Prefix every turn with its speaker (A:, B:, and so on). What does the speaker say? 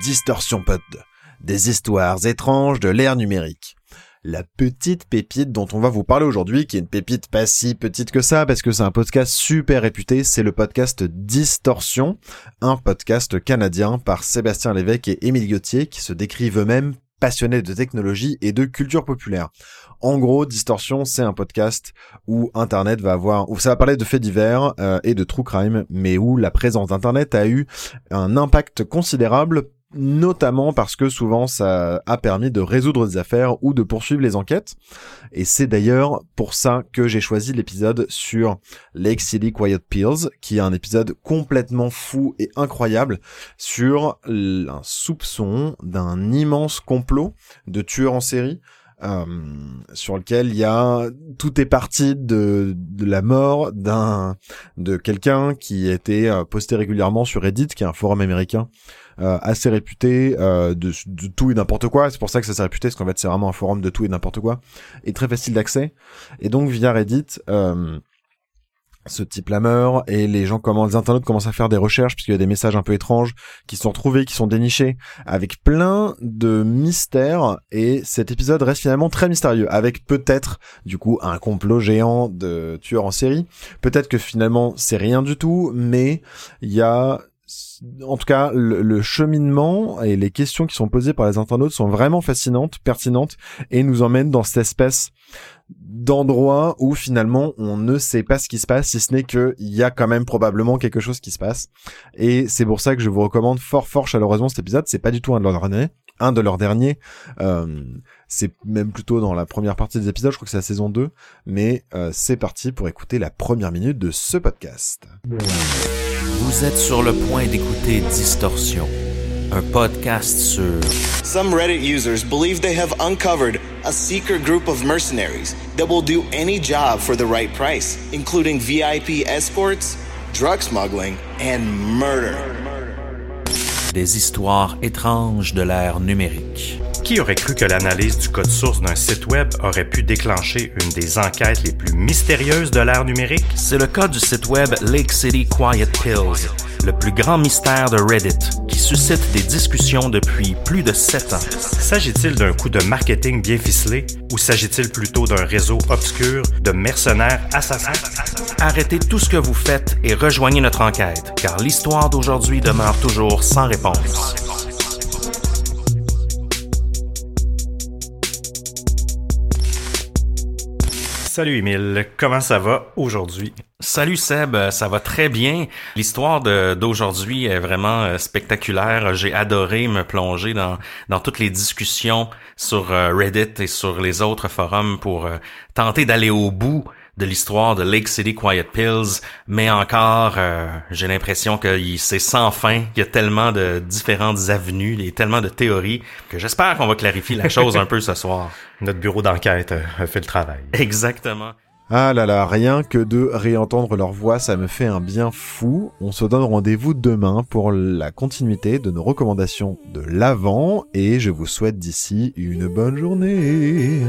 A: Distorsion Pod, des histoires étranges de l'ère numérique. La petite pépite dont on va vous parler aujourd'hui, qui est une pépite pas si petite que ça, parce que c'est un podcast super réputé, c'est le podcast Distorsion, un podcast canadien par Sébastien Lévesque et Émile Gauthier, qui se décrivent eux-mêmes passionnés de technologie et de culture populaire. En gros, Distorsion, c'est un podcast où Internet va avoir, où ça va parler de faits divers euh, et de true crime, mais où la présence d'Internet a eu un impact considérable notamment parce que souvent ça a permis de résoudre des affaires ou de poursuivre les enquêtes. Et c'est d'ailleurs pour ça que j'ai choisi l'épisode sur Lake City Quiet Pills, qui est un épisode complètement fou et incroyable sur un soupçon d'un immense complot de tueurs en série. Euh, sur lequel il y a tout est parti de, de la mort d'un de quelqu'un qui était euh, posté régulièrement sur Reddit, qui est un forum américain euh, assez réputé euh, de, de, tout et n'importe quoi. C'est pour ça que ça s'est réputé, parce qu'en fait c'est vraiment un forum de tout et n'importe quoi, et très facile d'accès. Et donc via Reddit, euh, ce type-là meurt et les gens commencent, les internautes commencent à faire des recherches puisqu'il y a des messages un peu étranges qui sont trouvés, qui sont dénichés avec plein de mystères et cet épisode reste finalement très mystérieux avec peut-être du coup un complot géant de tueurs en série. Peut-être que finalement c'est rien du tout mais il y a en tout cas, le, cheminement et les questions qui sont posées par les internautes sont vraiment fascinantes, pertinentes, et nous emmènent dans cette espèce d'endroit où finalement on ne sait pas ce qui se passe, si ce n'est qu'il y a quand même probablement quelque chose qui se passe. Et c'est pour ça que je vous recommande fort fort chaleureusement cet épisode. C'est pas du tout un de leurs derniers. Un de leurs derniers. Euh, c'est même plutôt dans la première partie des épisodes, je crois que c'est la saison 2. Mais euh, c'est parti pour écouter la première minute de ce podcast.
B: Vous êtes sur le point d'écouter Distorsion, un podcast sur.
C: Some Reddit users believe they have uncovered a secret group of mercenaries that will do any job for the right price, including VIP escorts, drug smuggling, and murder.
B: Des histoires étranges de l'ère numérique.
D: Qui aurait cru que l'analyse du code source d'un site web aurait pu déclencher une des enquêtes les plus mystérieuses de l'ère numérique?
B: C'est le cas du site web Lake City Quiet Pills, le plus grand mystère de Reddit, qui suscite des discussions depuis plus de sept ans.
D: S'agit-il d'un coup de marketing bien ficelé ou s'agit-il plutôt d'un réseau obscur de mercenaires assassins?
B: Arrêtez tout ce que vous faites et rejoignez notre enquête, car l'histoire d'aujourd'hui demeure toujours sans réponse.
D: Salut Emile, comment ça va aujourd'hui?
B: Salut Seb, ça va très bien. L'histoire d'aujourd'hui est vraiment euh, spectaculaire. J'ai adoré me plonger dans, dans toutes les discussions sur euh, Reddit et sur les autres forums pour euh, tenter d'aller au bout de l'histoire de Lake City Quiet Pills, mais encore, euh, j'ai l'impression que c'est sans fin, qu'il y a tellement de différentes avenues, il y a tellement de théories, que j'espère qu'on va clarifier la chose un peu ce soir.
D: Notre bureau d'enquête euh, a fait le travail.
B: Exactement.
A: Ah là là, rien que de réentendre leur voix, ça me fait un bien fou. On se donne rendez-vous demain pour la continuité de nos recommandations de l'avant et je vous souhaite d'ici une bonne journée.